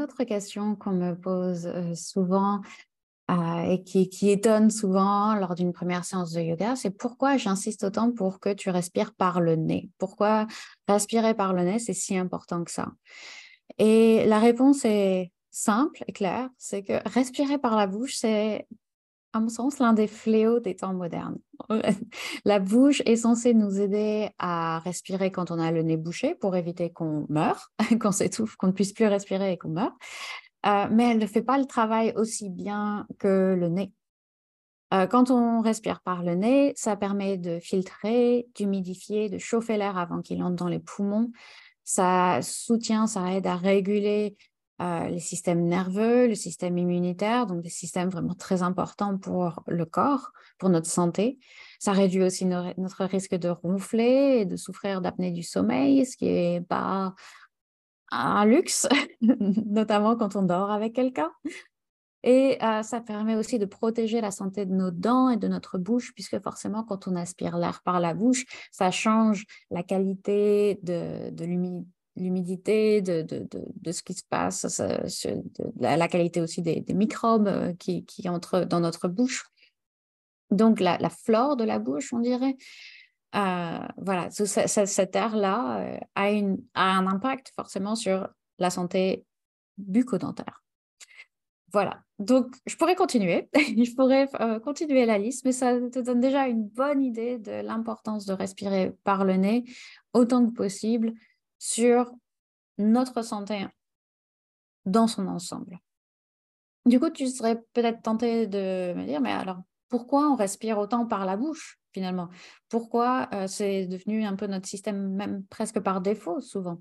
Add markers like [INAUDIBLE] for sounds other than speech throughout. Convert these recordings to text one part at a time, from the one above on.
autre question qu'on me pose euh, souvent euh, et qui, qui, étonne souvent lors d'une première séance de yoga, c'est pourquoi j'insiste autant pour que tu respires par le nez? Pourquoi respirer par le nez, c'est si important que ça? Et la réponse est simple et claire, c'est que respirer par la bouche, c'est à mon sens, l'un des fléaux des temps modernes. [LAUGHS] La bouche est censée nous aider à respirer quand on a le nez bouché pour éviter qu'on meure, [LAUGHS] qu'on s'étouffe, qu'on ne puisse plus respirer et qu'on meure. Euh, mais elle ne fait pas le travail aussi bien que le nez. Euh, quand on respire par le nez, ça permet de filtrer, d'humidifier, de chauffer l'air avant qu'il entre dans les poumons. Ça soutient, ça aide à réguler euh, les systèmes nerveux, le système immunitaire, donc des systèmes vraiment très importants pour le corps, pour notre santé. Ça réduit aussi notre risque de ronfler et de souffrir d'apnée du sommeil, ce qui est pas un luxe, [LAUGHS] notamment quand on dort avec quelqu'un. Et euh, ça permet aussi de protéger la santé de nos dents et de notre bouche, puisque forcément, quand on aspire l'air par la bouche, ça change la qualité de l'humidité, de, de, de, ce qui se passe, la, qualité aussi des, microbes euh, qui, qui, entrent dans notre bouche. Donc la, la, flore de la bouche, on dirait. Euh, voilà, cet air-là euh, a, a un impact forcément sur la santé bucco-dentaire. Voilà, donc je pourrais continuer, [LAUGHS] je pourrais continuer la liste, mais ça te donne déjà une bonne idée de l'importance de respirer par le nez autant que possible sur notre santé dans son ensemble. Du coup, tu serais peut-être tenté de me dire, mais alors, pourquoi on respire autant par la bouche finalement? Pourquoi euh, c'est devenu un peu notre système, même presque par défaut souvent?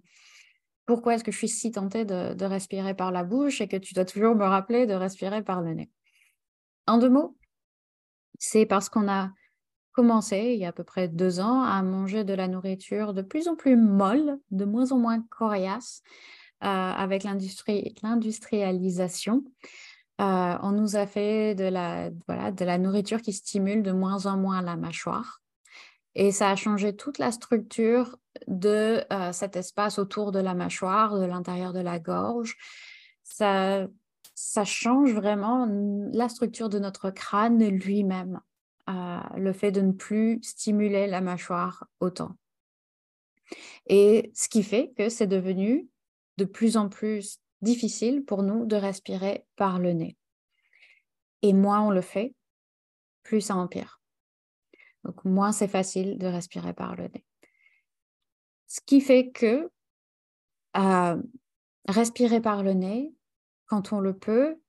Pourquoi est-ce que je suis si tentée de, de, respirer par la bouche et que tu dois toujours me rappeler de respirer par le nez? En deux mots, c'est parce qu'on a commencé il y a à peu près deux ans à manger de la nourriture de plus en plus molle, de moins en moins coriace, euh, avec l'industrialisation. Euh, on nous a fait de la, voilà, de la nourriture qui stimule de moins en moins la mâchoire. Et ça a changé toute la structure de euh, cet espace autour de la mâchoire, de l'intérieur de la gorge. Ça, ça change vraiment la structure de notre crâne lui-même le fait de ne plus stimuler la mâchoire autant. Et ce qui fait que c'est devenu de plus en plus difficile pour nous de respirer par le nez. Et moins on le fait, plus ça empire. Donc moins c'est facile de respirer par le nez. Ce qui fait que euh, respirer par le nez, quand on le peut,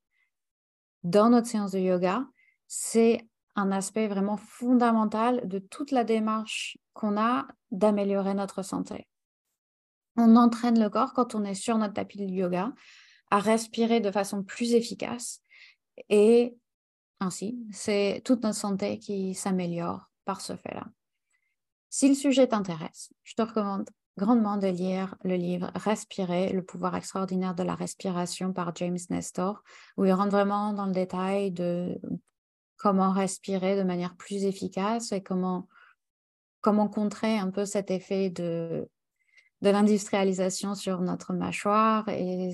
dans notre séance de yoga, c'est un aspect vraiment fondamental de toute la démarche qu'on a d'améliorer notre santé. On entraîne le corps quand on est sur notre tapis de yoga à respirer de façon plus efficace et ainsi, c'est toute notre santé qui s'améliore par ce fait-là. Si le sujet t'intéresse, je te recommande grandement de lire le livre Respirer, le pouvoir extraordinaire de la respiration par James Nestor, où il rentre vraiment dans le détail de comment respirer de manière plus efficace et comment, contrer un peu cet effet de, l'industrialisation sur notre mâchoire. Et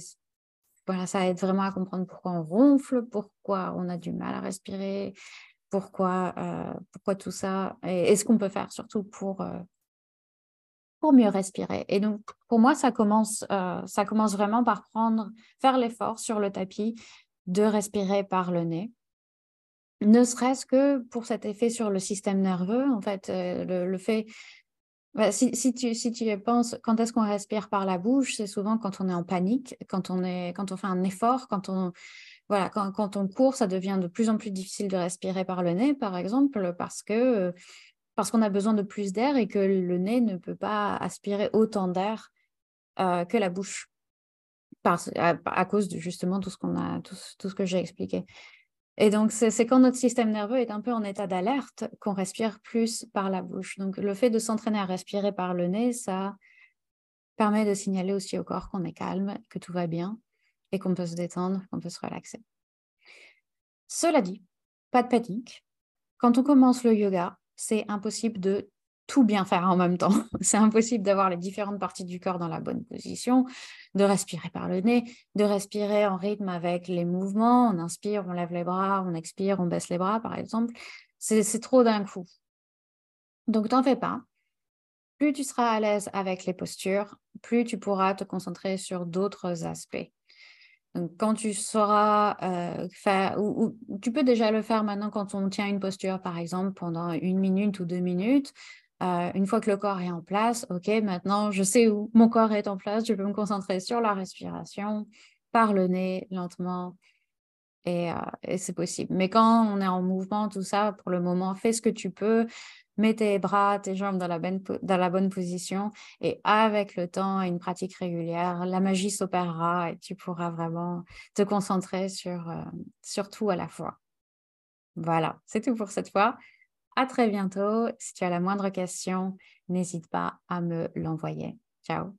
voilà, ça aide vraiment à comprendre pourquoi on ronfle, pourquoi on a du mal à respirer, pourquoi, euh, tout ça, et, ce qu'on peut faire surtout pour, euh, pour mieux respirer. Et donc, pour moi, ça commence, euh, vraiment par faire l'effort sur le tapis de respirer par le nez ne serait-ce que pour cet effet sur le système nerveux, en fait, euh, le, fait, bah, si, tu, si tu penses, quand est-ce qu'on respire par la bouche, c'est souvent quand on est en panique, quand on, est, quand on fait un effort, quand on, voilà, quand, quand on court, ça devient de plus en plus difficile de respirer par le nez, par exemple, parce que parce qu'on a besoin de plus d'air et que le nez ne peut pas aspirer autant d'air euh, que la bouche, à, cause de justement tout ce a, tout ce que j'ai expliqué. Et donc, c'est quand notre système nerveux est un peu en état d'alerte qu'on respire plus par la bouche. Donc, le fait de s'entraîner à respirer par le nez, ça permet de signaler aussi au corps qu'on est calme, que tout va bien et qu'on peut se détendre, qu'on peut se relaxer. Cela dit, pas de panique. Quand on commence le yoga, c'est impossible de tout bien faire en même temps. [LAUGHS] C'est impossible d'avoir les différentes parties du corps dans la bonne position, de respirer par le nez, de respirer en rythme avec les mouvements. On inspire, on lève les bras, on expire, on baisse les bras, par exemple. C'est trop d'un coup. Donc, t'en fais pas. Plus tu seras à l'aise avec les postures, plus tu pourras te concentrer sur d'autres aspects. Quand tu sauras euh, faire, ou, tu peux déjà le faire maintenant quand on tient une posture, par exemple, pendant une minute ou deux minutes. Euh, une fois que le corps est en place, ok, maintenant je sais où mon corps est en place, je peux me concentrer sur la respiration, par le nez, lentement, et, euh, c'est possible. Mais quand on est en mouvement, tout ça, pour le moment, fais ce que tu peux, mets tes bras, tes jambes dans la, bonne, dans la bonne position et avec le temps et une pratique régulière, la magie s'opérera et tu pourras vraiment te concentrer sur, euh, sur tout à la fois. Voilà, c'est tout pour cette fois. À très bientôt. Si tu as la moindre question, n'hésite pas à me l'envoyer. Ciao.